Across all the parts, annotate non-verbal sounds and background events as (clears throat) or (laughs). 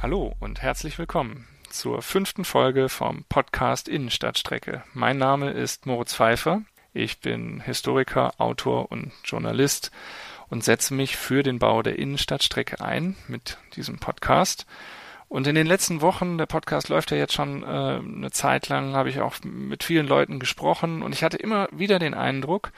Hallo und herzlich willkommen zur fünften Folge vom Podcast Innenstadtstrecke. Mein Name ist Moritz Pfeiffer. Ich bin Historiker, Autor und Journalist und setze mich für den Bau der Innenstadtstrecke ein mit diesem Podcast. Und in den letzten Wochen, der Podcast läuft ja jetzt schon äh, eine Zeit lang, habe ich auch mit vielen Leuten gesprochen und ich hatte immer wieder den Eindruck,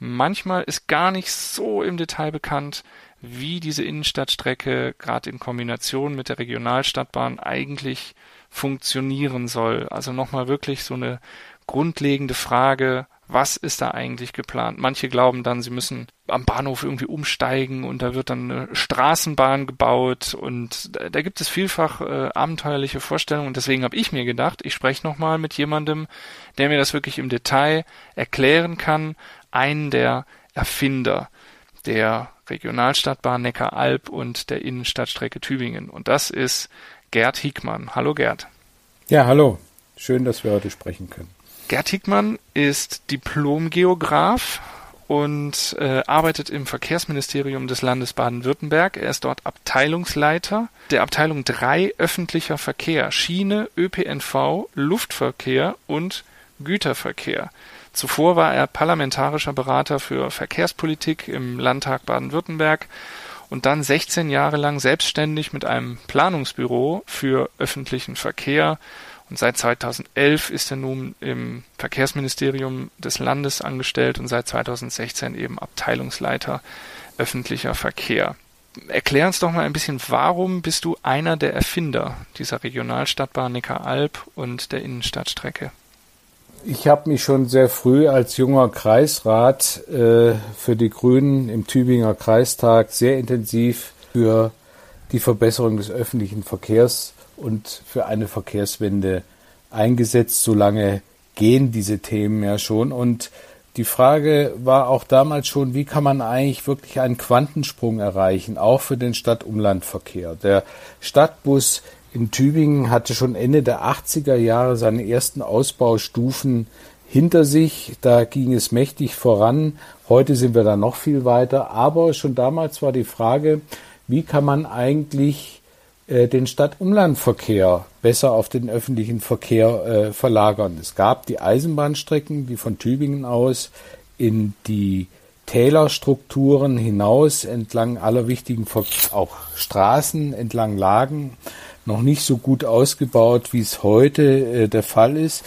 manchmal ist gar nicht so im Detail bekannt, wie diese Innenstadtstrecke gerade in Kombination mit der Regionalstadtbahn eigentlich funktionieren soll. Also nochmal wirklich so eine grundlegende Frage, was ist da eigentlich geplant? Manche glauben dann, sie müssen am Bahnhof irgendwie umsteigen und da wird dann eine Straßenbahn gebaut und da, gibt es vielfach äh, abenteuerliche Vorstellungen und deswegen habe ich mir gedacht, ich spreche nochmal mit jemandem, der mir das wirklich im Detail erklären kann, einen der Erfinder der Regionalstadtbahn Neckar-Alb und der Innenstadtstrecke Tübingen und das ist Gerd Hickmann. Hallo Gerd. Ja, hallo. Schön, dass wir heute sprechen können. Gerd Hickmann ist Diplomgeograf und äh, arbeitet im Verkehrsministerium des Landes Baden-Württemberg. Er ist dort Abteilungsleiter der Abteilung 3 öffentlicher Verkehr, Schiene, ÖPNV, Luftverkehr und Güterverkehr. Zuvor war er parlamentarischer Berater für Verkehrspolitik im Landtag Baden-Württemberg und dann 16 Jahre lang selbstständig mit einem Planungsbüro für öffentlichen Verkehr und seit 2011 ist er nun im Verkehrsministerium des Landes angestellt und seit 2016 eben Abteilungsleiter öffentlicher Verkehr. Erklär uns doch mal ein bisschen, warum bist du einer der Erfinder dieser Regionalstadtbahn Neckar-Alb und der Innenstadtstrecke? Ich habe mich schon sehr früh als junger Kreisrat äh, für die Grünen im Tübinger Kreistag sehr intensiv für die Verbesserung des öffentlichen Verkehrs und für eine Verkehrswende eingesetzt. So lange gehen diese Themen ja schon. Und die Frage war auch damals schon, wie kann man eigentlich wirklich einen Quantensprung erreichen, auch für den Stadtumlandverkehr. Der Stadtbus in Tübingen hatte schon Ende der 80er Jahre seine ersten Ausbaustufen hinter sich. Da ging es mächtig voran. Heute sind wir da noch viel weiter. Aber schon damals war die Frage, wie kann man eigentlich äh, den Stadt-Umland-Verkehr besser auf den öffentlichen Verkehr äh, verlagern. Es gab die Eisenbahnstrecken, die von Tübingen aus in die Tälerstrukturen hinaus entlang aller wichtigen auch Straßen entlang lagen, noch nicht so gut ausgebaut, wie es heute äh, der Fall ist.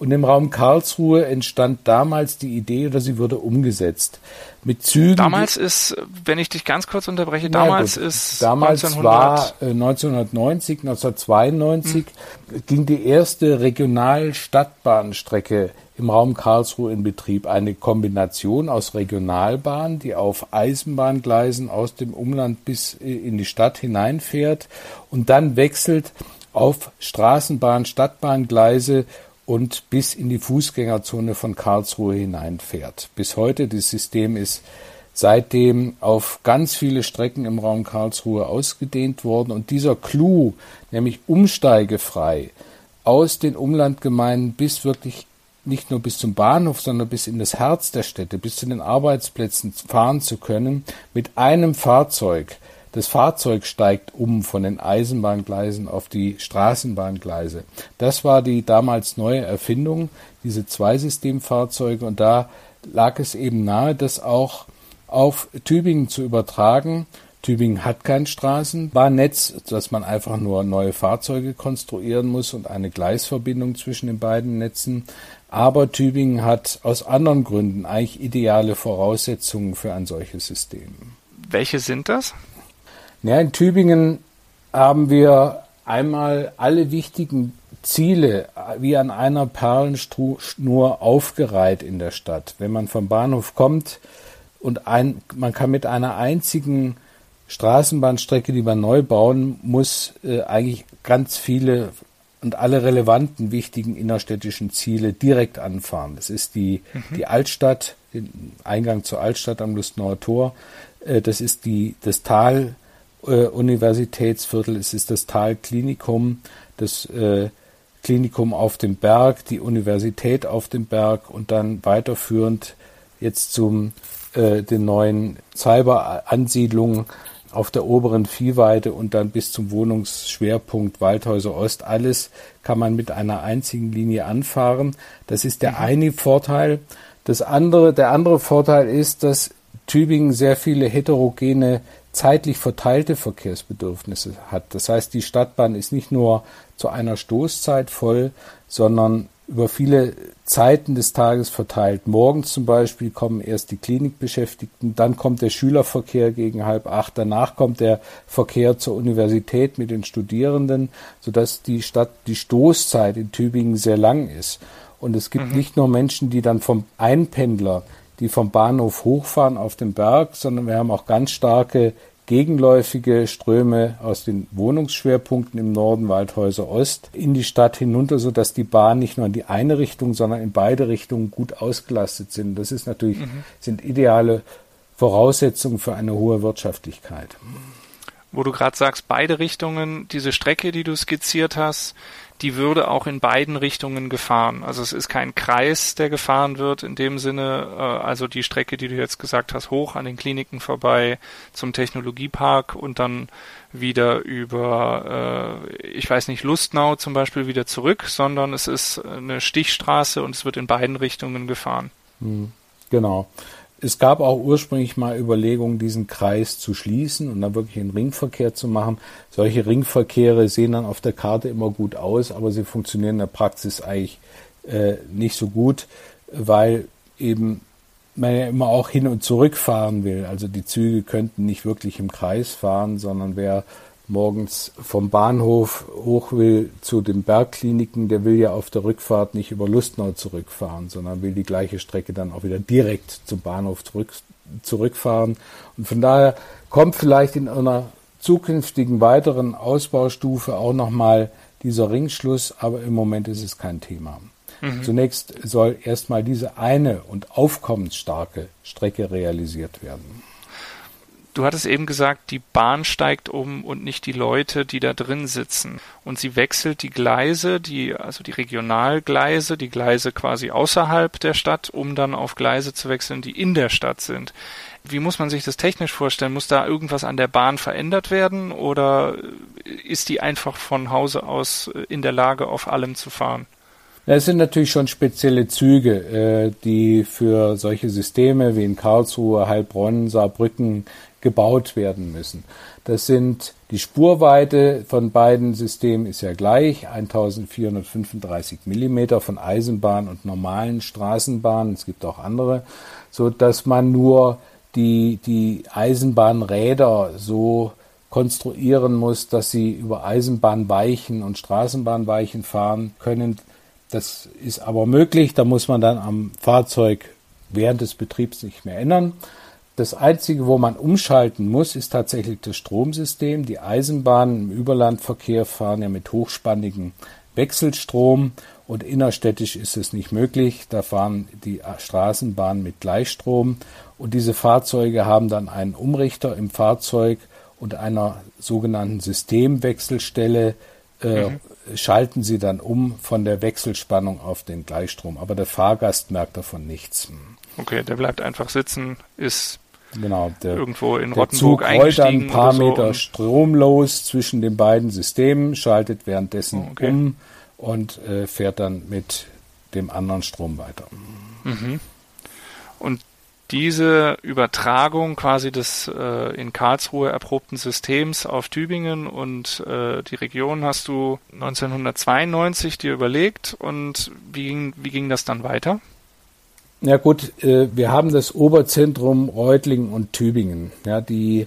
Und im Raum Karlsruhe entstand damals die Idee oder sie wurde umgesetzt. Mit Zügen. Damals ist, wenn ich dich ganz kurz unterbreche, damals gut, ist damals 1900 war äh, 1990, 1992 mhm. ging die erste Regionalstadtbahnstrecke im Raum Karlsruhe in Betrieb. Eine Kombination aus Regionalbahn, die auf Eisenbahngleisen aus dem Umland bis äh, in die Stadt hineinfährt und dann wechselt auf Straßenbahn, Stadtbahngleise und bis in die Fußgängerzone von Karlsruhe hineinfährt. Bis heute, das System ist seitdem auf ganz viele Strecken im Raum Karlsruhe ausgedehnt worden und dieser Clou, nämlich umsteigefrei aus den Umlandgemeinden bis wirklich nicht nur bis zum Bahnhof, sondern bis in das Herz der Städte, bis zu den Arbeitsplätzen fahren zu können, mit einem Fahrzeug, das Fahrzeug steigt um von den Eisenbahngleisen auf die Straßenbahngleise. Das war die damals neue Erfindung, diese Zweisystemfahrzeuge. Und da lag es eben nahe, das auch auf Tübingen zu übertragen. Tübingen hat kein Straßenbahnnetz, dass man einfach nur neue Fahrzeuge konstruieren muss und eine Gleisverbindung zwischen den beiden Netzen. Aber Tübingen hat aus anderen Gründen eigentlich ideale Voraussetzungen für ein solches System. Welche sind das? Ja, in Tübingen haben wir einmal alle wichtigen Ziele wie an einer Perlenschnur aufgereiht in der Stadt. Wenn man vom Bahnhof kommt und ein, man kann mit einer einzigen Straßenbahnstrecke, die man neu bauen muss, äh, eigentlich ganz viele und alle relevanten wichtigen innerstädtischen Ziele direkt anfahren. Das ist die, mhm. die Altstadt, den Eingang zur Altstadt am Lustnauer Tor. Äh, das ist die, das Tal äh, Universitätsviertel, es ist das Talklinikum, das äh, Klinikum auf dem Berg, die Universität auf dem Berg und dann weiterführend jetzt zum äh, den neuen Cyber-Ansiedlungen auf der oberen Viehweide und dann bis zum Wohnungsschwerpunkt Waldhäuser Ost. Alles kann man mit einer einzigen Linie anfahren. Das ist der mhm. eine Vorteil. Das andere, der andere Vorteil ist, dass Tübingen sehr viele heterogene, zeitlich verteilte Verkehrsbedürfnisse hat. Das heißt, die Stadtbahn ist nicht nur zu einer Stoßzeit voll, sondern über viele Zeiten des Tages verteilt. Morgens zum Beispiel kommen erst die Klinikbeschäftigten, dann kommt der Schülerverkehr gegen halb acht, danach kommt der Verkehr zur Universität mit den Studierenden, sodass die Stadt, die Stoßzeit in Tübingen sehr lang ist. Und es gibt mhm. nicht nur Menschen, die dann vom Einpendler, die vom Bahnhof hochfahren auf den Berg, sondern wir haben auch ganz starke gegenläufige Ströme aus den Wohnungsschwerpunkten im Norden Waldhäuser Ost in die Stadt hinunter, sodass die Bahn nicht nur in die eine Richtung, sondern in beide Richtungen gut ausgelastet sind. Das ist natürlich, mhm. sind ideale Voraussetzungen für eine hohe Wirtschaftlichkeit. Wo du gerade sagst, beide Richtungen, diese Strecke, die du skizziert hast, die würde auch in beiden Richtungen gefahren. Also es ist kein Kreis, der gefahren wird in dem Sinne, äh, also die Strecke, die du jetzt gesagt hast, hoch an den Kliniken vorbei zum Technologiepark und dann wieder über, äh, ich weiß nicht, Lustnau zum Beispiel wieder zurück, sondern es ist eine Stichstraße und es wird in beiden Richtungen gefahren. Hm, genau. Es gab auch ursprünglich mal Überlegungen, diesen Kreis zu schließen und dann wirklich einen Ringverkehr zu machen. Solche Ringverkehre sehen dann auf der Karte immer gut aus, aber sie funktionieren in der Praxis eigentlich äh, nicht so gut, weil eben man ja immer auch hin und zurück fahren will. Also die Züge könnten nicht wirklich im Kreis fahren, sondern wer morgens vom Bahnhof hoch will zu den Bergkliniken, der will ja auf der Rückfahrt nicht über Lustnau zurückfahren, sondern will die gleiche Strecke dann auch wieder direkt zum Bahnhof zurück, zurückfahren. Und von daher kommt vielleicht in einer zukünftigen weiteren Ausbaustufe auch nochmal dieser Ringschluss, aber im Moment ist es kein Thema. Mhm. Zunächst soll erstmal diese eine und aufkommensstarke Strecke realisiert werden. Du hattest eben gesagt, die Bahn steigt um und nicht die Leute, die da drin sitzen. Und sie wechselt die Gleise, die, also die Regionalgleise, die Gleise quasi außerhalb der Stadt, um dann auf Gleise zu wechseln, die in der Stadt sind. Wie muss man sich das technisch vorstellen? Muss da irgendwas an der Bahn verändert werden oder ist die einfach von Hause aus in der Lage, auf allem zu fahren? Es sind natürlich schon spezielle Züge, äh, die für solche Systeme wie in Karlsruhe, Heilbronn, Saarbrücken gebaut werden müssen. Das sind die Spurweite von beiden Systemen ist ja gleich, 1435 Millimeter von Eisenbahn und normalen Straßenbahnen. Es gibt auch andere, so dass man nur die, die Eisenbahnräder so konstruieren muss, dass sie über Eisenbahnweichen und Straßenbahnweichen fahren können. Das ist aber möglich. Da muss man dann am Fahrzeug während des Betriebs nicht mehr ändern. Das Einzige, wo man umschalten muss, ist tatsächlich das Stromsystem. Die Eisenbahnen im Überlandverkehr fahren ja mit hochspannigem Wechselstrom und innerstädtisch ist es nicht möglich. Da fahren die Straßenbahnen mit Gleichstrom und diese Fahrzeuge haben dann einen Umrichter im Fahrzeug und einer sogenannten Systemwechselstelle äh, mhm. schalten sie dann um von der Wechselspannung auf den Gleichstrom. Aber der Fahrgast merkt davon nichts. Okay, der bleibt einfach sitzen, ist Genau, der, irgendwo in Rottenburg der Zug rollt dann ein paar so Meter Strom los zwischen den beiden Systemen, schaltet währenddessen oh, okay. um und äh, fährt dann mit dem anderen Strom weiter. Mhm. Und diese Übertragung quasi des äh, in Karlsruhe erprobten Systems auf Tübingen und äh, die Region hast du 1992 dir überlegt und wie ging, wie ging das dann weiter? Ja gut, äh, wir haben das Oberzentrum Reutlingen und Tübingen, ja, die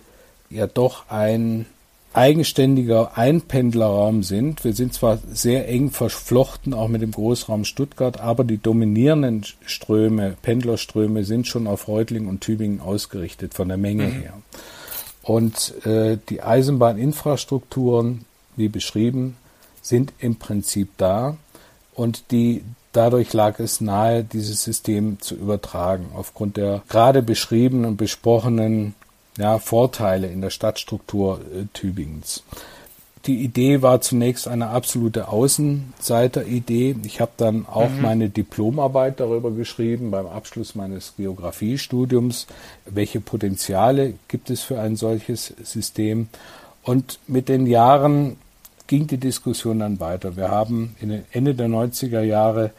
ja doch ein eigenständiger Einpendlerraum sind. Wir sind zwar sehr eng verflochten, auch mit dem Großraum Stuttgart, aber die dominierenden Ströme, Pendlerströme sind schon auf Reutlingen und Tübingen ausgerichtet von der Menge mhm. her. Und äh, die Eisenbahninfrastrukturen, wie beschrieben, sind im Prinzip da. Und die Dadurch lag es nahe, dieses System zu übertragen, aufgrund der gerade beschriebenen und besprochenen ja, Vorteile in der Stadtstruktur äh, Tübingens. die Idee war zunächst eine absolute Außenseiteridee. Ich habe dann auch mhm. meine Diplomarbeit darüber geschrieben beim Abschluss meines Geografiestudiums, welche Potenziale gibt es für ein solches System. Und mit den Jahren ging die Diskussion dann weiter. Wir haben in den Ende der 90er Jahre,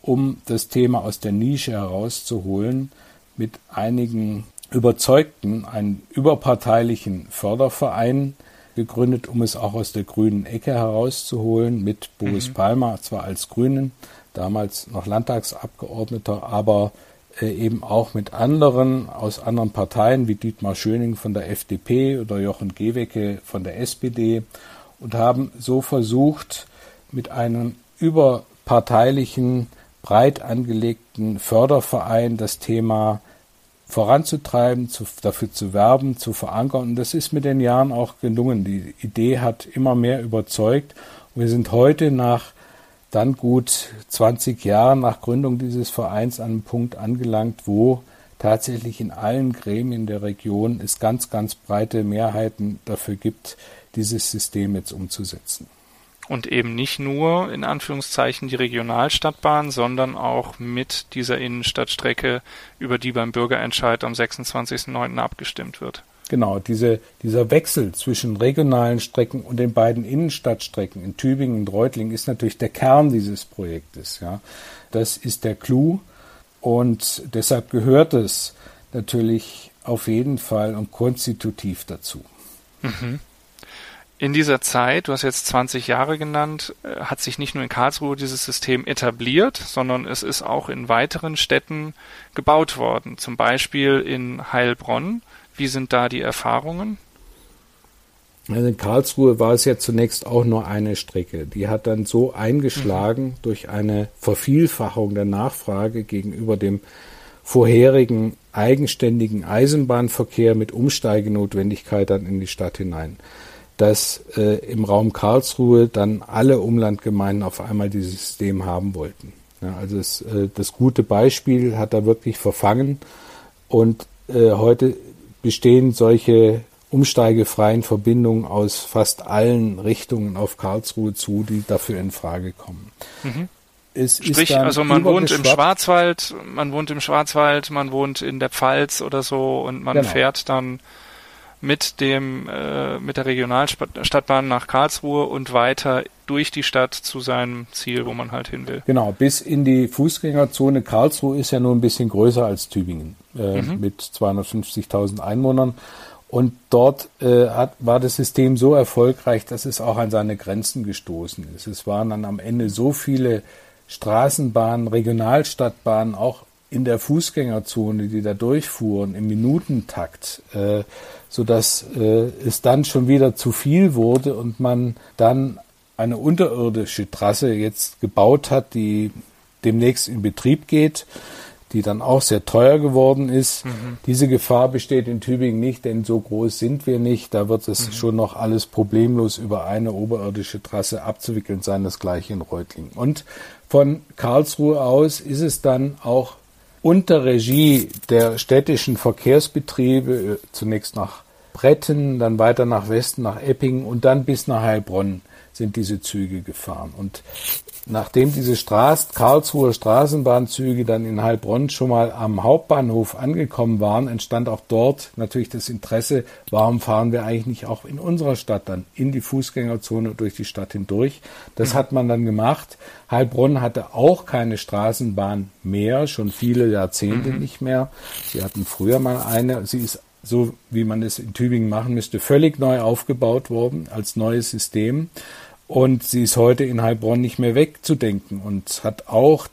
um das Thema aus der Nische herauszuholen, mit einigen Überzeugten einen überparteilichen Förderverein gegründet, um es auch aus der grünen Ecke herauszuholen, mit Boris mhm. Palmer, zwar als Grünen, damals noch Landtagsabgeordneter, aber äh, eben auch mit anderen aus anderen Parteien wie Dietmar Schöning von der FDP oder Jochen Gewecke von der SPD und haben so versucht, mit einem überparteilichen, breit angelegten Förderverein das Thema voranzutreiben, zu, dafür zu werben, zu verankern. Und das ist mit den Jahren auch gelungen. Die Idee hat immer mehr überzeugt. Und wir sind heute nach dann gut 20 Jahren nach Gründung dieses Vereins an einem Punkt angelangt, wo tatsächlich in allen Gremien der Region es ganz, ganz breite Mehrheiten dafür gibt, dieses System jetzt umzusetzen und eben nicht nur in Anführungszeichen die Regionalstadtbahn, sondern auch mit dieser Innenstadtstrecke, über die beim Bürgerentscheid am 26.09. abgestimmt wird. Genau, diese, dieser Wechsel zwischen regionalen Strecken und den beiden Innenstadtstrecken in Tübingen und Reutlingen ist natürlich der Kern dieses Projektes. Ja. Das ist der Clou und deshalb gehört es natürlich auf jeden Fall und konstitutiv dazu. Mhm. In dieser Zeit, du hast jetzt 20 Jahre genannt, äh, hat sich nicht nur in Karlsruhe dieses System etabliert, sondern es ist auch in weiteren Städten gebaut worden, zum Beispiel in Heilbronn. Wie sind da die Erfahrungen? Also in Karlsruhe war es ja zunächst auch nur eine Strecke. Die hat dann so eingeschlagen mhm. durch eine Vervielfachung der Nachfrage gegenüber dem vorherigen eigenständigen Eisenbahnverkehr mit Umsteigenotwendigkeit dann in die Stadt hinein dass äh, im Raum Karlsruhe dann alle Umlandgemeinden auf einmal dieses System haben wollten. Ja, also das, äh, das gute Beispiel hat da wirklich verfangen und äh, heute bestehen solche umsteigefreien Verbindungen aus fast allen Richtungen auf Karlsruhe zu, die dafür in Frage kommen. Mhm. Sprich, also man wohnt im Schwarzwald, man wohnt im Schwarzwald, man wohnt in der Pfalz oder so und man genau. fährt dann mit dem äh, mit der Regionalstadtbahn nach Karlsruhe und weiter durch die Stadt zu seinem Ziel, wo man halt hin will. Genau, bis in die Fußgängerzone. Karlsruhe ist ja nur ein bisschen größer als Tübingen äh, mhm. mit 250.000 Einwohnern. Und dort äh, hat, war das System so erfolgreich, dass es auch an seine Grenzen gestoßen ist. Es waren dann am Ende so viele Straßenbahnen, Regionalstadtbahnen, auch in der Fußgängerzone, die da durchfuhren, im Minutentakt, äh, so dass äh, es dann schon wieder zu viel wurde und man dann eine unterirdische Trasse jetzt gebaut hat, die demnächst in Betrieb geht, die dann auch sehr teuer geworden ist. Mhm. Diese Gefahr besteht in Tübingen nicht, denn so groß sind wir nicht. Da wird es mhm. schon noch alles problemlos über eine oberirdische Trasse abzuwickeln sein, das gleiche in Reutlingen. Und von Karlsruhe aus ist es dann auch unter Regie der städtischen Verkehrsbetriebe äh, zunächst nach Bretten, dann weiter nach Westen, nach Eppingen und dann bis nach Heilbronn sind diese Züge gefahren. Und nachdem diese Straß Karlsruher Straßenbahnzüge dann in Heilbronn schon mal am Hauptbahnhof angekommen waren, entstand auch dort natürlich das Interesse, warum fahren wir eigentlich nicht auch in unserer Stadt dann in die Fußgängerzone durch die Stadt hindurch. Das hat man dann gemacht. Heilbronn hatte auch keine Straßenbahn mehr, schon viele Jahrzehnte mhm. nicht mehr. Sie hatten früher mal eine. Sie ist so wie man es in Tübingen machen müsste, völlig neu aufgebaut worden als neues System. Und sie ist heute in Heilbronn nicht mehr wegzudenken und hat auch,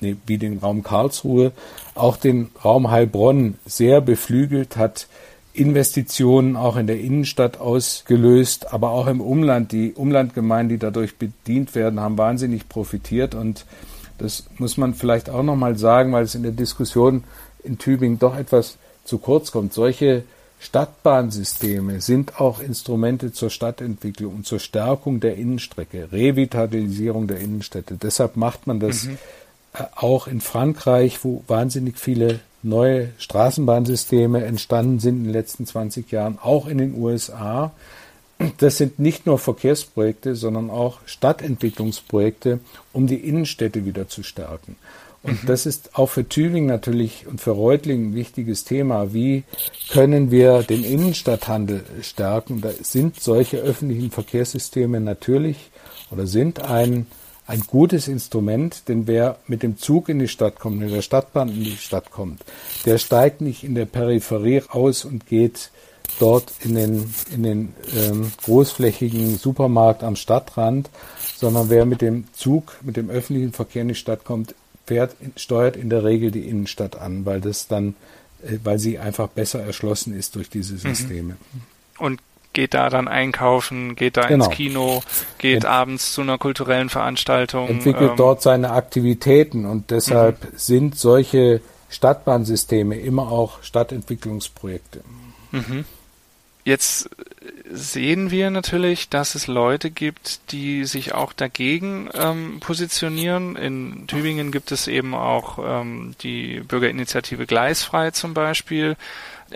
wie den Raum Karlsruhe, auch den Raum Heilbronn sehr beflügelt, hat Investitionen auch in der Innenstadt ausgelöst, aber auch im Umland. Die Umlandgemeinden, die dadurch bedient werden, haben wahnsinnig profitiert und das muss man vielleicht auch nochmal sagen, weil es in der Diskussion in Tübingen doch etwas zu kurz kommt. Solche Stadtbahnsysteme sind auch Instrumente zur Stadtentwicklung und zur Stärkung der Innenstrecke, Revitalisierung der Innenstädte. Deshalb macht man das mhm. Äh, auch in Frankreich, wo wahnsinnig viele neue Straßenbahnsysteme entstanden sind in den letzten 20 Jahren, auch in den USA. das sind nicht nur Verkehrsprojekte, sondern auch Stadtentwicklungsprojekte, um die Innenstädte wieder zu stärken. Und mhm. das ist auch für Tübingen natürlich und für Reutlingen ein wichtiges Thema. Wie können wir den Innenstadthandel stärken? Da sind solche öffentlichen Verkehrssysteme natürlich oder sind ein, ein gutes Instrument, denn wer mit dem Zug in die Stadt kommt, mit der Stadtbahn in die Stadt kommt, der steigt nicht in der Peripherie aus und geht dort in den, in den ähm, großflächigen Supermarkt am Stadtrand, sondern wer mit dem Zug, mit dem öffentlichen Verkehr in die Stadt kommt, fährt, steuert in der Regel die Innenstadt an, weil das dann, äh, weil sie einfach besser erschlossen ist durch diese mhm. Systeme. Und geht da dann einkaufen, geht da genau. ins Kino, geht Ent abends zu einer kulturellen Veranstaltung. Entwickelt ähm, dort seine Aktivitäten und deshalb mhm. sind solche Stadtbahnsysteme immer auch Stadtentwicklungsprojekte. Mhm. Jetzt sehen wir natürlich, dass es Leute gibt, die sich auch dagegen ähm, positionieren. In Tübingen gibt es eben auch ähm, die Bürgerinitiative Gleisfrei zum Beispiel,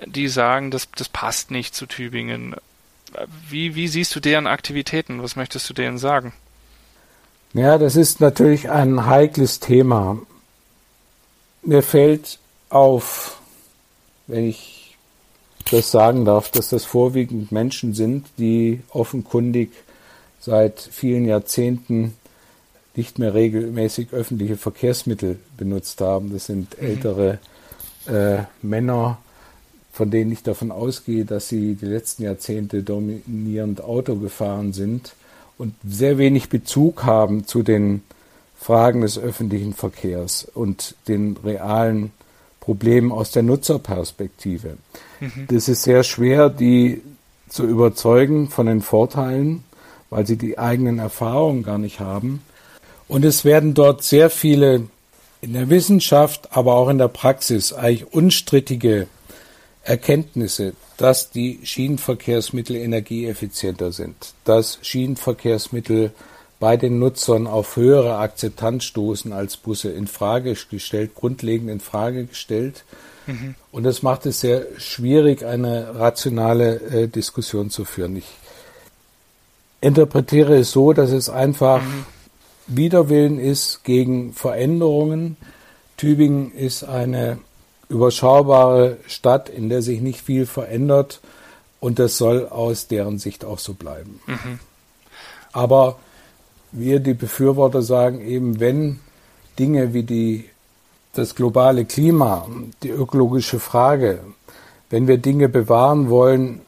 die sagen, das, das passt nicht zu Tübingen. Wie, wie siehst du deren Aktivitäten? Was möchtest du denen sagen? Ja, das ist natürlich ein heikles Thema. Mir fällt auf, wenn ich das sagen darf, dass das vorwiegend Menschen sind, die offenkundig seit vielen Jahrzehnten nicht mehr regelmäßig öffentliche Verkehrsmittel benutzt haben. Das sind mhm. ältere äh, Männer, von denen ich davon ausgehe, dass sie die letzten Jahrzehnte dominierend Auto gefahren sind und sehr wenig Bezug haben zu den Fragen des öffentlichen Verkehrs und den realen Problemen aus der Nutzerperspektive. Mhm. Das ist sehr schwer, die zu überzeugen von den Vorteilen, weil sie die eigenen Erfahrungen gar nicht haben. Und es werden dort sehr viele in der Wissenschaft, aber auch in der Praxis eigentlich unstrittige Erkenntnisse, dass die Schienenverkehrsmittel energieeffizienter sind, dass Schienenverkehrsmittel bei den Nutzern auf höhere Akzeptanz stoßen als Busse in Frage gestellt, grundlegend in Frage gestellt. Mhm. Und das macht es sehr schwierig, eine rationale äh, Diskussion zu führen. Ich interpretiere es so, dass es einfach mhm. Widerwillen ist gegen Veränderungen. Tübingen ist eine überschaubare Stadt, in der sich nicht viel verändert und das soll aus deren Sicht auch so bleiben. Mhm. Aber wir, die Befürworter, sagen eben, wenn Dinge wie die das globale Klima, die ökologische Frage, wenn wir Dinge bewahren wollen,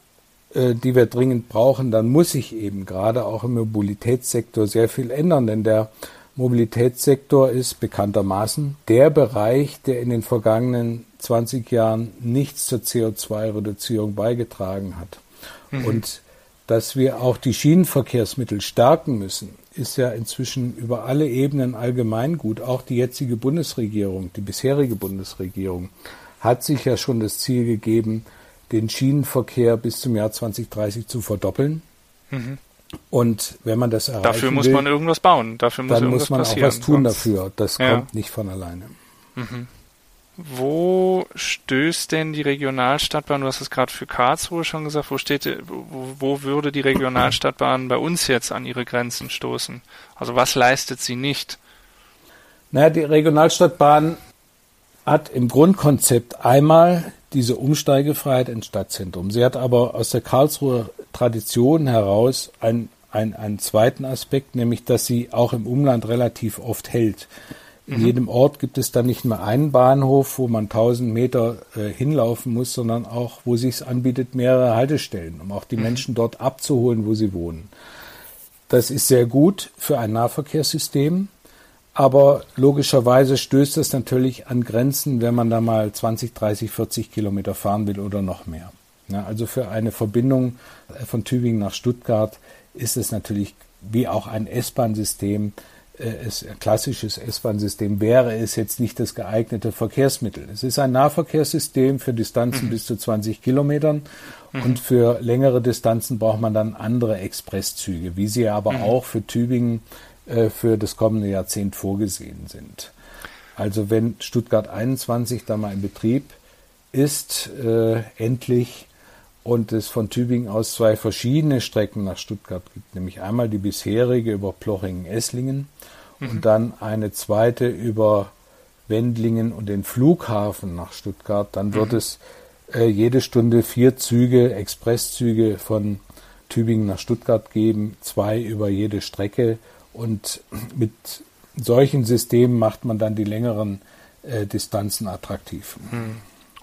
äh, die wir dringend brauchen, dann muss sich eben gerade auch im Mobilitätssektor sehr viel ändern, denn der Mobilitätssektor ist bekanntermaßen der Bereich, der in den vergangenen 20 Jahren nichts zur CO2-Reduzierung beigetragen hat. Mhm. Und dass wir auch die Schienenverkehrsmittel stärken müssen, ist ja inzwischen über alle Ebenen allgemeingut. Auch die jetzige Bundesregierung, die bisherige Bundesregierung, hat sich ja schon das Ziel gegeben, den Schienenverkehr bis zum Jahr 2030 zu verdoppeln. Mhm. Und wenn man das erreichen Dafür muss will, man irgendwas bauen. Dafür muss dann muss man auch was tun dafür. Das ja. kommt nicht von alleine. Mhm. Wo stößt denn die Regionalstadtbahn? Du hast es gerade für Karlsruhe schon gesagt. Wo steht, wo, wo würde die Regionalstadtbahn bei uns jetzt an ihre Grenzen stoßen? Also was leistet sie nicht? Naja, die Regionalstadtbahn hat im Grundkonzept einmal diese Umsteigefreiheit ins Stadtzentrum. Sie hat aber aus der Karlsruher Tradition heraus einen, einen, einen zweiten Aspekt, nämlich dass sie auch im Umland relativ oft hält. In mhm. jedem Ort gibt es dann nicht mehr einen Bahnhof, wo man 1000 Meter äh, hinlaufen muss, sondern auch, wo sich es anbietet, mehrere Haltestellen, um auch die mhm. Menschen dort abzuholen, wo sie wohnen. Das ist sehr gut für ein Nahverkehrssystem, aber logischerweise stößt es natürlich an Grenzen, wenn man da mal 20, 30, 40 Kilometer fahren will oder noch mehr. Ja, also für eine Verbindung von Tübingen nach Stuttgart ist es natürlich wie auch ein S-Bahn-System es, ein klassisches S-Bahn-System wäre es jetzt nicht das geeignete Verkehrsmittel. Es ist ein Nahverkehrssystem für Distanzen mhm. bis zu 20 Kilometern mhm. und für längere Distanzen braucht man dann andere Expresszüge, wie sie aber mhm. auch für Tübingen äh, für das kommende Jahrzehnt vorgesehen sind. Also wenn Stuttgart 21 da mal in Betrieb ist, äh, endlich und es von Tübingen aus zwei verschiedene Strecken nach Stuttgart gibt, nämlich einmal die bisherige über Plochingen-Esslingen mhm. und dann eine zweite über Wendlingen und den Flughafen nach Stuttgart, dann wird mhm. es äh, jede Stunde vier Züge, Expresszüge von Tübingen nach Stuttgart geben, zwei über jede Strecke und mit solchen Systemen macht man dann die längeren äh, Distanzen attraktiv. Mhm.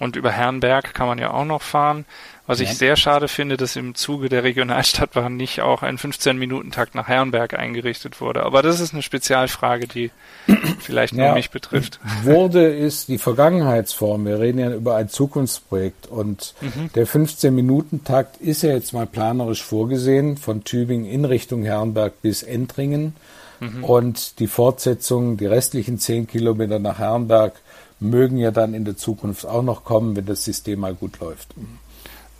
Und über Herrenberg kann man ja auch noch fahren. Was ja. ich sehr schade finde, dass im Zuge der Regionalstadtbahn nicht auch ein 15-Minuten-Takt nach Herrenberg eingerichtet wurde. Aber das ist eine Spezialfrage, die (clears throat) vielleicht nur ja, mich betrifft. (laughs) Wurde ist die Vergangenheitsform. Wir reden ja über ein Zukunftsprojekt. Und mhm. der 15-Minuten-Takt ist ja jetzt mal planerisch vorgesehen, von Tübingen in Richtung Herrenberg bis Entringen. Mhm. Und die Fortsetzung, die restlichen 10 Kilometer nach Herrenberg, mögen ja dann in der Zukunft auch noch kommen, wenn das System mal gut läuft.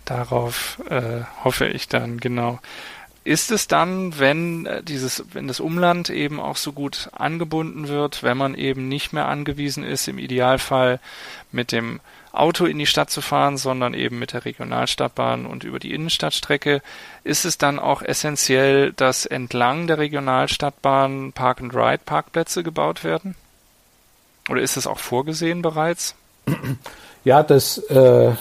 Darauf äh, hoffe ich dann, genau. Ist es dann, wenn äh, dieses, wenn das Umland eben auch so gut angebunden wird, wenn man eben nicht mehr angewiesen ist, im Idealfall mit dem Auto in die Stadt zu fahren, sondern eben mit der Regionalstadtbahn und über die Innenstadtstrecke, ist es dann auch essentiell, dass entlang der Regionalstadtbahn Park-and-Ride-Parkplätze gebaut werden? Oder ist das auch vorgesehen bereits? (clears throat) Ja, das äh,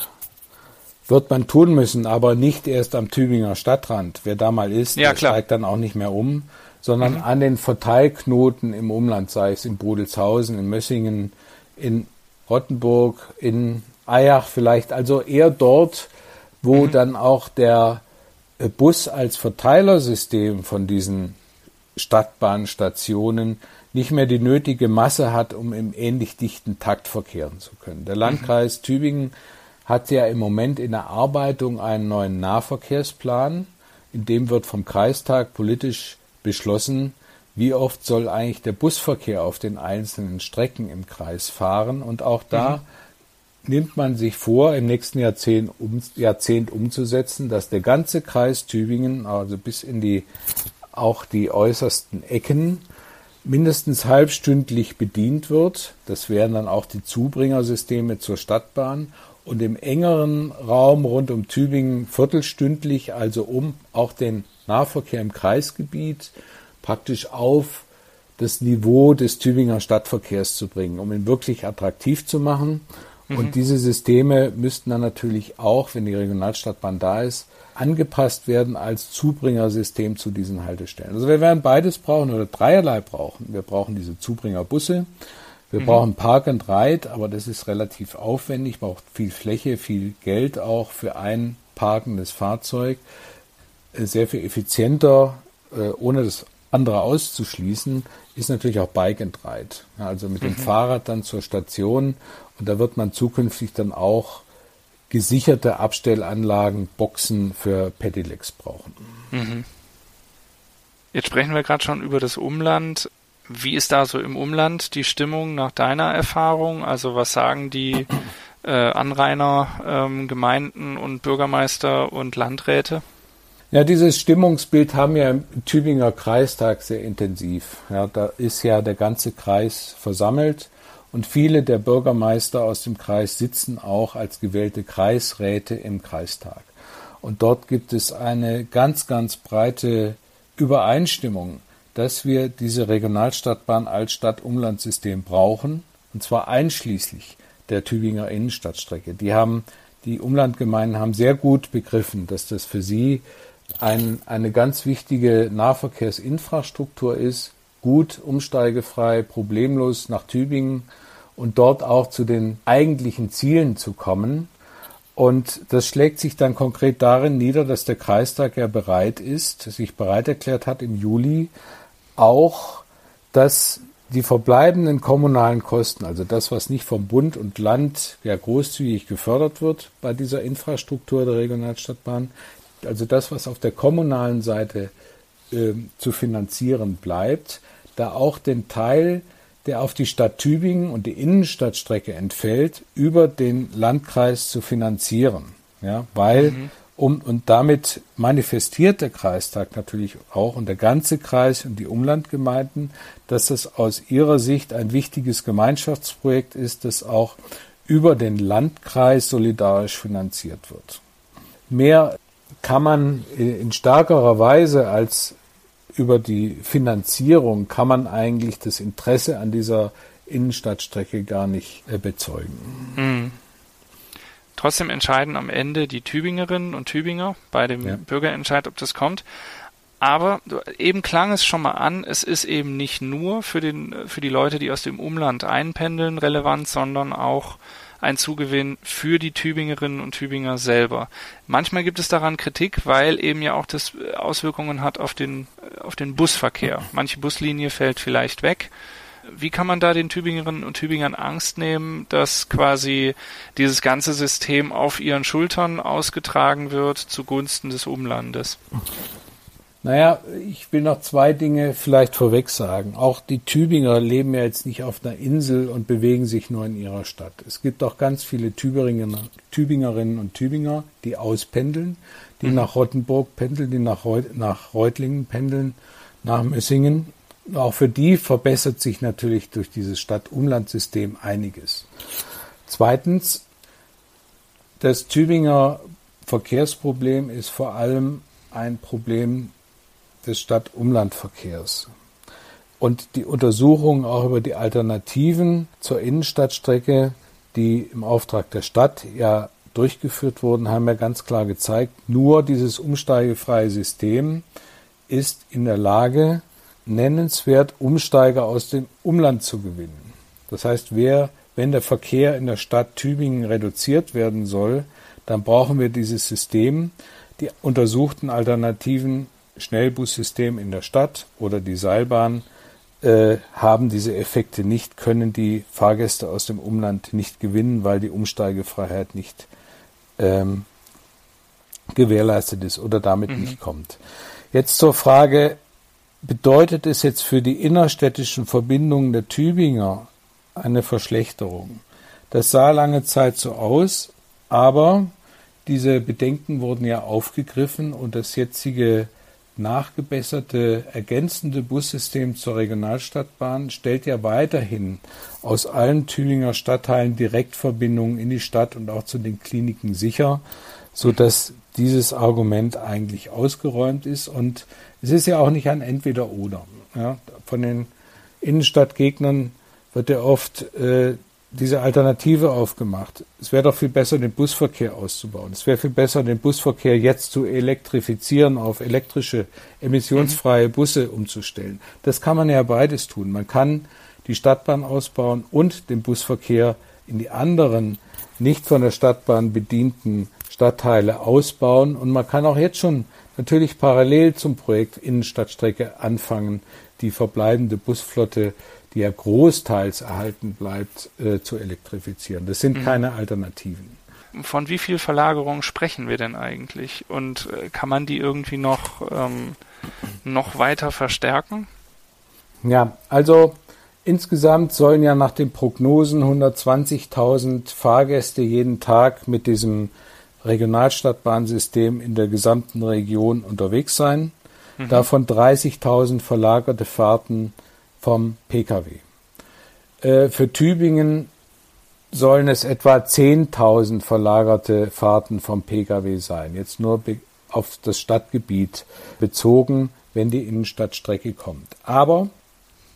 wird man tun müssen, aber nicht erst am Tübinger Stadtrand. Wer da mal ist, ja, der steigt dann auch nicht mehr um, sondern mhm. an den Verteilknoten im Umland, sei es in Brudelshausen, in Mössingen, in Rottenburg, in Eyach vielleicht, also eher dort, wo mhm. dann auch der äh, Bus als Verteilersystem von diesen Stadtbahnstationen nicht mehr die nötige Masse hat, um im ähnlich dichten Takt verkehren zu können. Der Landkreis mhm. Tübingen hat ja im Moment in Erarbeitung einen neuen Nahverkehrsplan. In dem wird vom Kreistag politisch beschlossen, wie oft soll eigentlich der Busverkehr auf den einzelnen Strecken im Kreis fahren. Und auch da mhm. nimmt man sich vor, im nächsten Jahrzehnt, um, Jahrzehnt umzusetzen, dass der ganze Kreis Tübingen, also bis in die auch die äußersten Ecken, mindestens halbstündlich bedient wird. Das wären dann auch die Zubringersysteme zur Stadtbahn und im engeren Raum rund um Tübingen viertelstündlich, also um auch den Nahverkehr im Kreisgebiet praktisch auf das Niveau des Tübinger Stadtverkehrs zu bringen, um ihn wirklich attraktiv zu machen. Mhm. Und diese Systeme müssten dann natürlich auch, wenn die Regionalstadtbahn da ist, angepasst werden als Zubringersystem zu diesen Haltestellen. Also wir werden beides brauchen oder dreierlei brauchen. Wir brauchen diese Zubringerbusse, wir mhm. brauchen Park and Ride, aber das ist relativ aufwendig, braucht viel Fläche, viel Geld auch für ein parkendes Fahrzeug. Äh, sehr viel effizienter, äh, ohne das andere auszuschließen, ist natürlich auch Bike and Ride. Also mit dem mhm. Fahrrad dann zur Station und da wird man zukünftig dann auch gesicherte Abstellanlagen, Boxen für Pedelecs brauchen. Mhm. Jetzt sprechen wir gerade schon über das Umland. Wie ist da so im Umland die Stimmung nach deiner Erfahrung? Also was sagen die äh, Anrainer, ähm, Gemeinden und Bürgermeister und Landräte? Ja, dieses Stimmungsbild haben wir im Tübinger Kreistag sehr intensiv. Ja, da ist ja der ganze Kreis versammelt und viele der Bürgermeister aus dem Kreis sitzen auch als gewählte Kreisräte im Kreistag. Und dort gibt es eine ganz, ganz breite Übereinstimmung dass wir diese Regionalstadtbahn als Stadt-Umland-System brauchen, und zwar einschließlich der Tübinger Innenstadtstrecke. Die haben, die Umlandgemeinden haben sehr gut begriffen, dass das für sie ein, eine ganz wichtige Nahverkehrsinfrastruktur ist, gut, umsteigefrei, problemlos nach Tübingen und dort auch zu den eigentlichen Zielen zu kommen. Und das schlägt sich dann konkret darin nieder, dass der Kreistag ja bereit ist, sich bereit erklärt hat, im Juli auch, dass die verbleibenden kommunalen Kosten, also das, was nicht vom Bund und Land ja großzügig gefördert wird bei dieser Infrastruktur der Regionalstadtbahn, also das, was auf der kommunalen Seite äh, zu finanzieren bleibt, da auch den Teil, der auf die Stadt Tübingen und die Innenstadtstrecke entfällt, über den Landkreis zu finanzieren. Ja, weil mhm. Um, und damit manifestiert der Kreistag natürlich auch und der ganze Kreis und die Umlandgemeinden, dass das aus ihrer Sicht ein wichtiges Gemeinschaftsprojekt ist, das auch über den Landkreis solidarisch finanziert wird. mehr kann man in stärkerer Weise als über die Finanzierung kann man eigentlich das Interesse an dieser Innenstadtstrecke gar nicht äh, bezeugen. Mhm. Trotzdem entscheiden am Ende die Tübingerinnen und Tübinger bei dem ja. Bürgerentscheid, ob das kommt. Aber eben klang es schon mal an, es ist eben nicht nur für, den, für die Leute, die aus dem Umland einpendeln, relevant, sondern auch ein Zugewinn für die Tübingerinnen und Tübinger selber. Manchmal gibt es daran Kritik, weil eben ja auch das Auswirkungen hat auf den, auf den Busverkehr. Manche Buslinie fällt vielleicht weg. Wie kann man da den Tübingerinnen und Tübingern Angst nehmen, dass quasi dieses ganze System auf ihren Schultern ausgetragen wird zugunsten des Umlandes? Naja, ich will noch zwei Dinge vielleicht vorweg sagen. Auch die Tübinger leben ja jetzt nicht auf einer Insel und bewegen sich nur in ihrer Stadt. Es gibt auch ganz viele Tübingerinnen und Tübinger, die auspendeln, die mhm. nach Rottenburg pendeln, die nach, Reut, nach Reutlingen pendeln, nach Messingen. Auch für die verbessert sich natürlich durch dieses Stadt-Umland-System einiges. Zweitens, das Tübinger Verkehrsproblem ist vor allem ein Problem des Stadt-Umland-Verkehrs. Und die Untersuchungen auch über die Alternativen zur Innenstadtstrecke, die im Auftrag der Stadt ja durchgeführt wurden, haben ja ganz klar gezeigt, nur dieses umsteigefreie System ist in der Lage, nennenswert Umsteiger aus dem Umland zu gewinnen. Das heißt, wer, wenn der Verkehr in der Stadt Tübingen reduziert werden soll, dann brauchen wir dieses System. Die untersuchten Alternativen Schnellbussystem in der Stadt oder die Seilbahn äh, haben diese Effekte nicht, können die Fahrgäste aus dem Umland nicht gewinnen, weil die Umsteigefreiheit nicht ähm, gewährleistet ist oder damit mhm. nicht kommt. Jetzt zur Frage, bedeutet es jetzt für die innerstädtischen Verbindungen der Tübinger eine Verschlechterung? Das sah lange Zeit so aus, aber diese Bedenken wurden ja aufgegriffen und das jetzige nachgebesserte ergänzende Bussystem zur Regionalstadtbahn stellt ja weiterhin aus allen Tübinger Stadtteilen Direktverbindungen in die Stadt und auch zu den Kliniken sicher, so dass dieses Argument eigentlich ausgeräumt ist und es ist ja auch nicht ein Entweder-Oder. Ja, von den Innenstadtgegnern wird ja oft äh, diese Alternative aufgemacht. Es wäre doch viel besser, den Busverkehr auszubauen. Es wäre viel besser, den Busverkehr jetzt zu elektrifizieren, auf elektrische, emissionsfreie Busse umzustellen. Das kann man ja beides tun. Man kann die Stadtbahn ausbauen und den Busverkehr in die anderen, nicht von der Stadtbahn bedienten Stadtteile ausbauen. Und man kann auch jetzt schon natürlich parallel zum Projekt Innenstadtstrecke anfangen, die verbleibende Busflotte die ja großteils erhalten bleibt, äh, zu elektrifizieren. Das sind mhm. keine Alternativen. Von wie viel Verlagerung sprechen wir denn eigentlich? Und äh, kann man die irgendwie noch, ähm, noch weiter verstärken? Ja, also insgesamt sollen ja nach den Prognosen 120.000 Fahrgäste jeden Tag mit diesem Regionalstadtbahnsystem in der gesamten Region unterwegs sein. Mhm. Davon 30.000 verlagerte Fahrten vom Pkw. Äh, für Tübingen sollen es etwa 10.000 verlagerte Fahrten vom Pkw sein. Jetzt nur auf das Stadtgebiet bezogen, wenn die Innenstadtstrecke kommt. Aber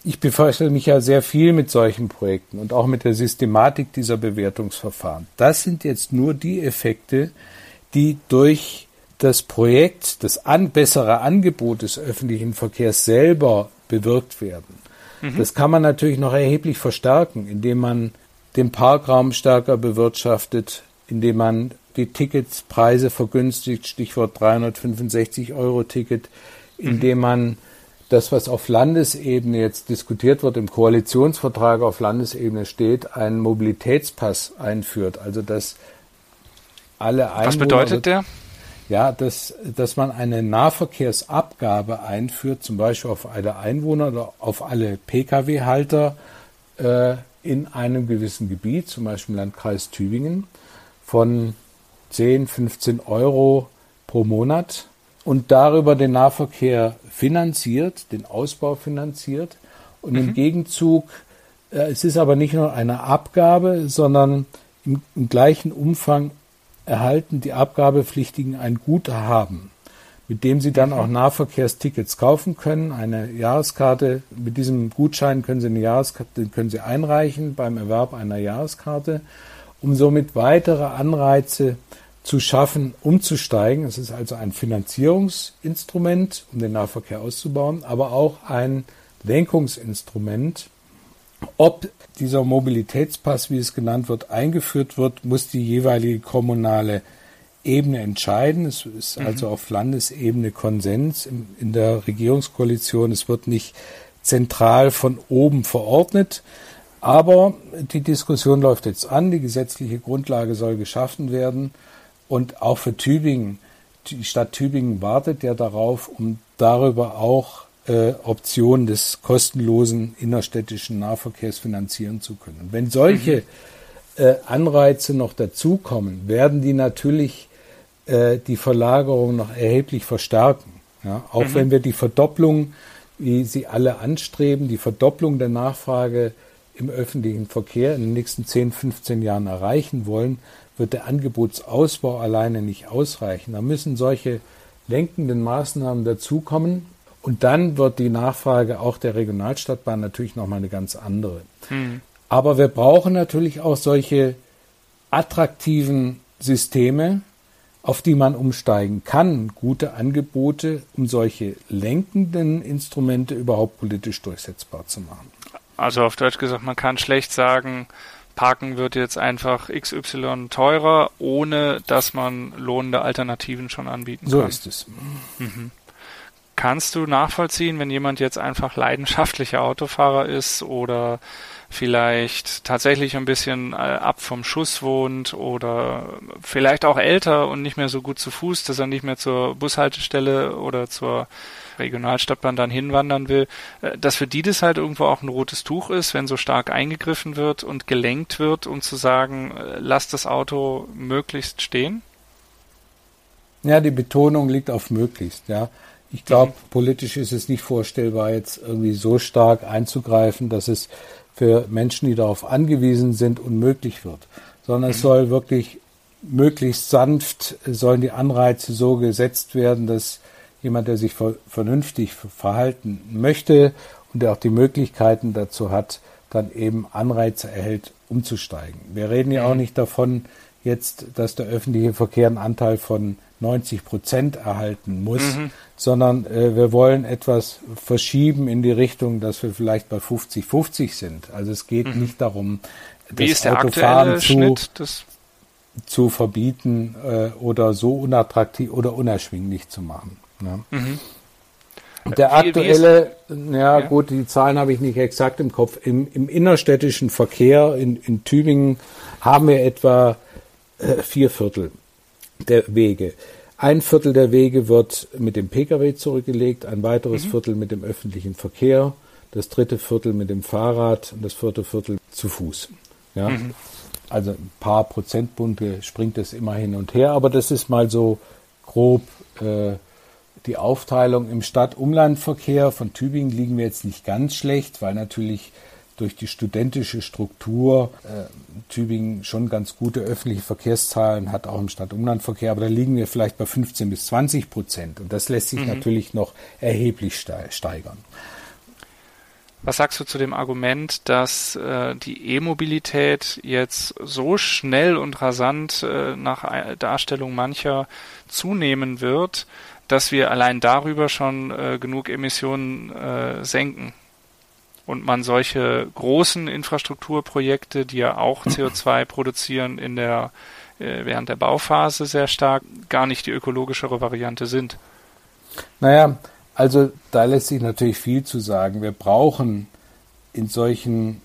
ich befasse mich ja sehr viel mit solchen Projekten und auch mit der Systematik dieser Bewertungsverfahren. Das sind jetzt nur die Effekte, die durch das Projekt, das an, bessere Angebot des öffentlichen Verkehrs selber bewirkt werden. Mhm. Das kann man natürlich noch erheblich verstärken, indem man den Parkraum stärker bewirtschaftet, indem man die Ticketspreise vergünstigt, Stichwort 365 Euro Ticket, indem mhm. man das, was auf Landesebene jetzt diskutiert wird, im Koalitionsvertrag auf Landesebene steht, einen Mobilitätspass einführt. Also dass alle Einwohner. Was bedeutet der? Ja, dass, dass man eine Nahverkehrsabgabe einführt, zum Beispiel auf alle Einwohner oder auf alle Pkw-Halter äh, in einem gewissen Gebiet, zum Beispiel im Landkreis Tübingen, von 10, 15 Euro pro Monat und darüber den Nahverkehr finanziert, den Ausbau finanziert und mhm. im Gegenzug, äh, es ist aber nicht nur eine Abgabe, sondern im, im gleichen Umfang erhalten die Abgabepflichtigen ein Guthaben, mit dem sie dann auch Nahverkehrstickets kaufen können. Eine Jahreskarte, mit diesem Gutschein können sie eine Jahreskarte, können sie einreichen beim Erwerb einer Jahreskarte, um somit weitere Anreize zu schaffen, umzusteigen. Es ist also ein Finanzierungsinstrument, um den Nahverkehr auszubauen, aber auch ein Lenkungsinstrument. Ob dieser Mobilitätspass, wie es genannt wird, eingeführt wird, muss die jeweilige kommunale Ebene entscheiden. Es ist mhm. also auf Landesebene Konsens in der Regierungskoalition. Es wird nicht zentral von oben verordnet. Aber die Diskussion läuft jetzt an. Die gesetzliche Grundlage soll geschaffen werden. Und auch für Tübingen, die Stadt Tübingen wartet ja darauf, um darüber auch äh, Optionen des kostenlosen innerstädtischen Nahverkehrs finanzieren zu können. wenn solche mhm. äh, Anreize noch dazukommen, werden die natürlich äh, die Verlagerung noch erheblich verstärken. Ja? Auch mhm. wenn wir die Verdopplung, wie sie alle anstreben, die Verdopplung der Nachfrage im öffentlichen Verkehr in den nächsten 10, 15 Jahren erreichen wollen, wird der Angebotsausbau alleine nicht ausreichen. Da müssen solche lenkenden Maßnahmen dazukommen. Und dann wird die Nachfrage auch der Regionalstadtbahn natürlich nochmal eine ganz andere. Mhm. Aber wir brauchen natürlich auch solche attraktiven Systeme, auf die man umsteigen kann, gute Angebote, um solche lenkenden Instrumente überhaupt politisch durchsetzbar zu machen. Also auf Deutsch gesagt, man kann schlecht sagen, Parken wird jetzt einfach XY teurer, ohne dass man lohnende Alternativen schon anbieten so kann. So ist es. Mhm. Kannst du nachvollziehen, wenn jemand jetzt einfach leidenschaftlicher Autofahrer ist oder vielleicht tatsächlich ein bisschen äh, ab vom Schuss wohnt oder vielleicht auch älter und nicht mehr so gut zu Fuß, dass er nicht mehr zur Bushaltestelle oder zur Regionalstadtbahn dann hinwandern will, äh, dass für die das halt irgendwo auch ein rotes Tuch ist, wenn so stark eingegriffen wird und gelenkt wird, um zu sagen, äh, lass das Auto möglichst stehen? Ja, die Betonung liegt auf möglichst, ja. Ich glaube, politisch ist es nicht vorstellbar, jetzt irgendwie so stark einzugreifen, dass es für Menschen, die darauf angewiesen sind, unmöglich wird, sondern es mhm. soll wirklich möglichst sanft, sollen die Anreize so gesetzt werden, dass jemand, der sich vernünftig verhalten möchte und der auch die Möglichkeiten dazu hat, dann eben Anreize erhält, umzusteigen. Wir reden ja auch mhm. nicht davon jetzt, dass der öffentliche Verkehr einen Anteil von 90 Prozent erhalten muss, mhm. Sondern äh, wir wollen etwas verschieben in die Richtung, dass wir vielleicht bei 50-50 sind. Also es geht mhm. nicht darum, das Autofahren zu, zu verbieten äh, oder so unattraktiv oder unerschwinglich zu machen. Ne? Mhm. Der aktuelle, ja, ja, gut, die Zahlen habe ich nicht exakt im Kopf. Im, im innerstädtischen Verkehr in, in Tübingen haben wir etwa äh, vier Viertel der Wege. Ein Viertel der Wege wird mit dem Pkw zurückgelegt, ein weiteres mhm. Viertel mit dem öffentlichen Verkehr, das dritte Viertel mit dem Fahrrad und das vierte Viertel zu Fuß. Ja? Mhm. Also ein paar Prozentpunkte springt es immer hin und her, aber das ist mal so grob äh, die Aufteilung im Stadt-Umland-Verkehr. Von Tübingen liegen wir jetzt nicht ganz schlecht, weil natürlich durch die studentische Struktur äh, Tübingen schon ganz gute öffentliche Verkehrszahlen hat, auch im Stadt-Umland-Verkehr, aber da liegen wir vielleicht bei 15 bis 20 Prozent und das lässt sich mhm. natürlich noch erheblich steigern. Was sagst du zu dem Argument, dass äh, die E-Mobilität jetzt so schnell und rasant äh, nach Darstellung mancher zunehmen wird, dass wir allein darüber schon äh, genug Emissionen äh, senken? Und man solche großen Infrastrukturprojekte, die ja auch (clears throat) CO2 produzieren in der äh, während der Bauphase sehr stark, gar nicht die ökologischere Variante sind. Naja, also da lässt sich natürlich viel zu sagen. Wir brauchen in solchen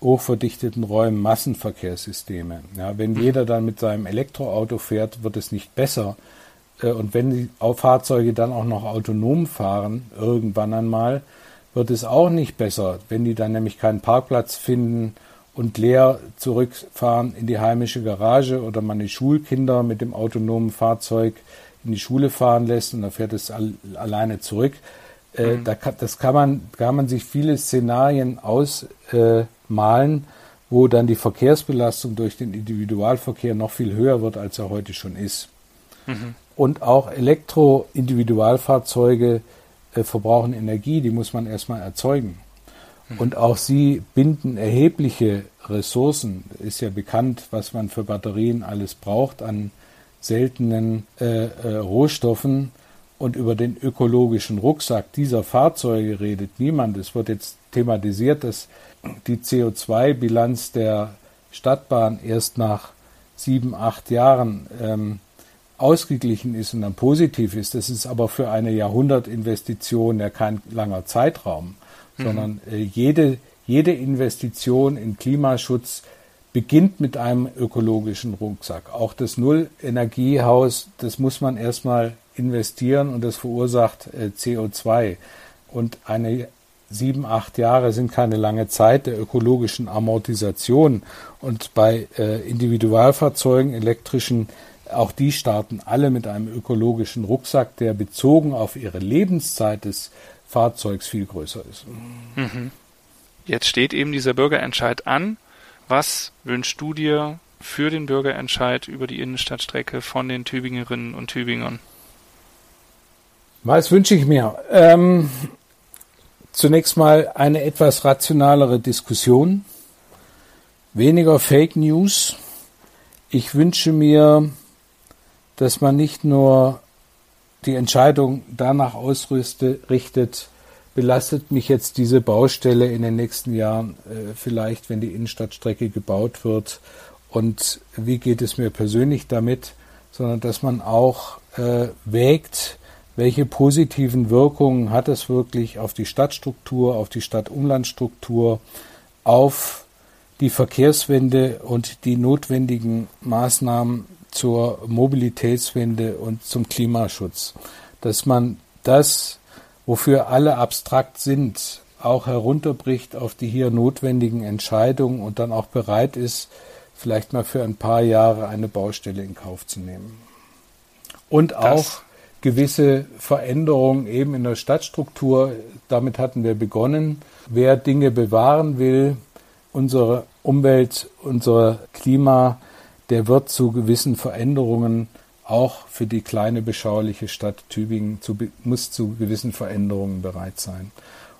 hochverdichteten Räumen Massenverkehrssysteme. Ja, wenn mhm. jeder dann mit seinem Elektroauto fährt, wird es nicht besser. Äh, und wenn die Fahrzeuge dann auch noch autonom fahren, irgendwann einmal, wird es auch nicht besser, wenn die dann nämlich keinen Parkplatz finden und leer zurückfahren in die heimische Garage oder man die Schulkinder mit dem autonomen Fahrzeug in die Schule fahren lässt und dann fährt es all, alleine zurück. Äh, mhm. da kann, das kann man, kann man sich viele Szenarien ausmalen, äh, wo dann die Verkehrsbelastung durch den Individualverkehr noch viel höher wird, als er heute schon ist. Mhm. Und auch Elektro-Individualfahrzeuge äh, verbrauchen Energie, die muss man erstmal erzeugen. Und auch sie binden erhebliche Ressourcen. Ist ja bekannt, was man für Batterien alles braucht an seltenen äh, äh, Rohstoffen. Und über den ökologischen Rucksack dieser Fahrzeuge redet niemand. Es wird jetzt thematisiert, dass die CO2-Bilanz der Stadtbahn erst nach sieben, acht Jahren ähm, ausgeglichen ist und dann positiv ist. Das ist aber für eine Jahrhundertinvestition ja kein langer Zeitraum, mhm. sondern äh, jede, jede Investition in Klimaschutz beginnt mit einem ökologischen Rucksack. Auch das Null-Energiehaus, das muss man erstmal investieren und das verursacht äh, CO2. Und eine sieben, acht Jahre sind keine lange Zeit der ökologischen Amortisation. Und bei äh, Individualfahrzeugen, elektrischen, auch die starten alle mit einem ökologischen Rucksack, der bezogen auf ihre Lebenszeit des Fahrzeugs viel größer ist. Mhm. Jetzt steht eben dieser Bürgerentscheid an. Was wünschst du dir für den Bürgerentscheid über die Innenstadtstrecke von den Tübingerinnen und Tübingern? Was wünsche ich mir? Ähm, zunächst mal eine etwas rationalere Diskussion, weniger Fake News. Ich wünsche mir, dass man nicht nur die Entscheidung danach ausrichtet, belastet mich jetzt diese Baustelle in den nächsten Jahren äh, vielleicht, wenn die Innenstadtstrecke gebaut wird? Und wie geht es mir persönlich damit, sondern dass man auch äh, wägt, welche positiven Wirkungen hat es wirklich auf die Stadtstruktur, auf die Stadtumlandstruktur, auf die Verkehrswende und die notwendigen Maßnahmen zur Mobilitätswende und zum Klimaschutz. Dass man das, wofür alle abstrakt sind, auch herunterbricht auf die hier notwendigen Entscheidungen und dann auch bereit ist, vielleicht mal für ein paar Jahre eine Baustelle in Kauf zu nehmen. Und auch das gewisse Veränderungen eben in der Stadtstruktur. Damit hatten wir begonnen. Wer Dinge bewahren will, unsere Umwelt, unser Klima, der wird zu gewissen Veränderungen auch für die kleine beschauliche Stadt Tübingen zu, muss zu gewissen Veränderungen bereit sein.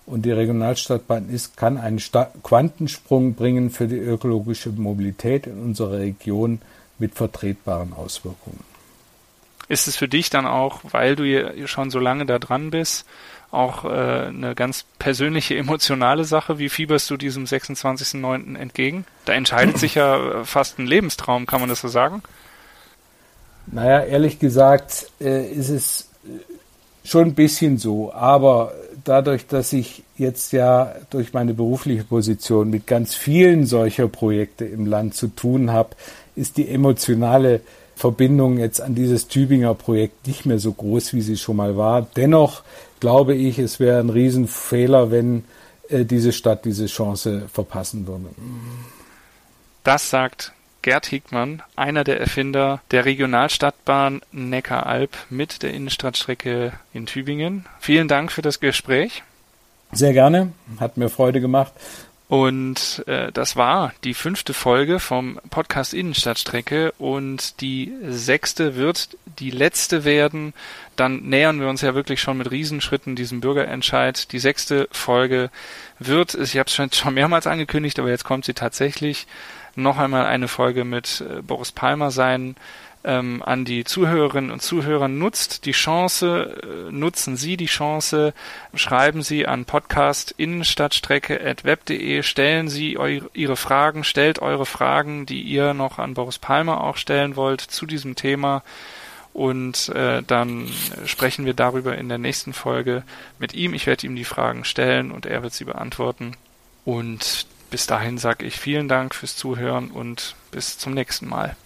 Und die Regionalstadtbahn ist, kann einen Sta Quantensprung bringen für die ökologische Mobilität in unserer Region mit vertretbaren Auswirkungen. Ist es für dich dann auch, weil du schon so lange da dran bist, auch äh, eine ganz persönliche, emotionale Sache? Wie fieberst du diesem 26.09. entgegen? Da entscheidet sich ja fast ein Lebenstraum, kann man das so sagen? Naja, ehrlich gesagt äh, ist es schon ein bisschen so, aber dadurch, dass ich jetzt ja durch meine berufliche Position mit ganz vielen solcher Projekte im Land zu tun habe, ist die emotionale Verbindung jetzt an dieses Tübinger Projekt nicht mehr so groß, wie sie schon mal war. Dennoch glaube ich, es wäre ein Riesenfehler, wenn äh, diese Stadt diese Chance verpassen würde. Das sagt Gerd Hickmann, einer der Erfinder der Regionalstadtbahn Neckaralb mit der Innenstadtstrecke in Tübingen. Vielen Dank für das Gespräch. Sehr gerne, hat mir Freude gemacht und äh, das war die fünfte Folge vom Podcast Innenstadtstrecke und die sechste wird die letzte werden. Dann nähern wir uns ja wirklich schon mit Riesenschritten diesem Bürgerentscheid. Die sechste Folge wird, ich habe es schon mehrmals angekündigt, aber jetzt kommt sie tatsächlich, noch einmal eine Folge mit äh, Boris Palmer sein ähm, an die Zuhörerinnen und Zuhörer nutzt die Chance, äh, nutzen Sie die Chance, schreiben Sie an podcast-innenstadtstrecke.web.de, stellen Sie eu Ihre Fragen, stellt eure Fragen, die ihr noch an Boris Palmer auch stellen wollt zu diesem Thema und äh, dann sprechen wir darüber in der nächsten Folge mit ihm. Ich werde ihm die Fragen stellen und er wird sie beantworten. Und bis dahin sage ich vielen Dank fürs Zuhören und bis zum nächsten Mal.